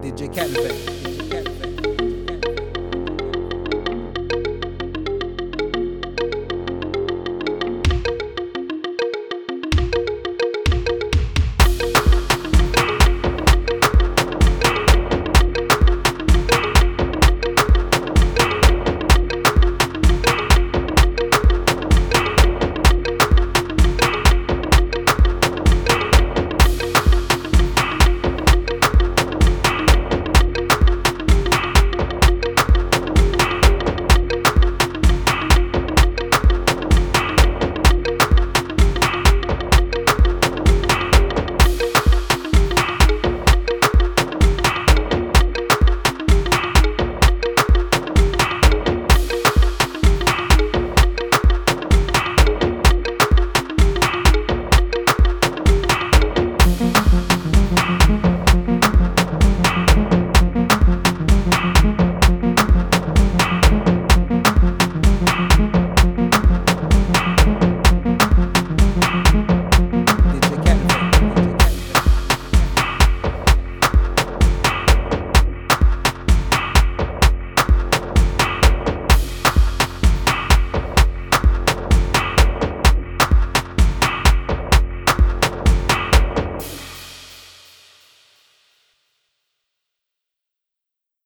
DJ Cat Effect.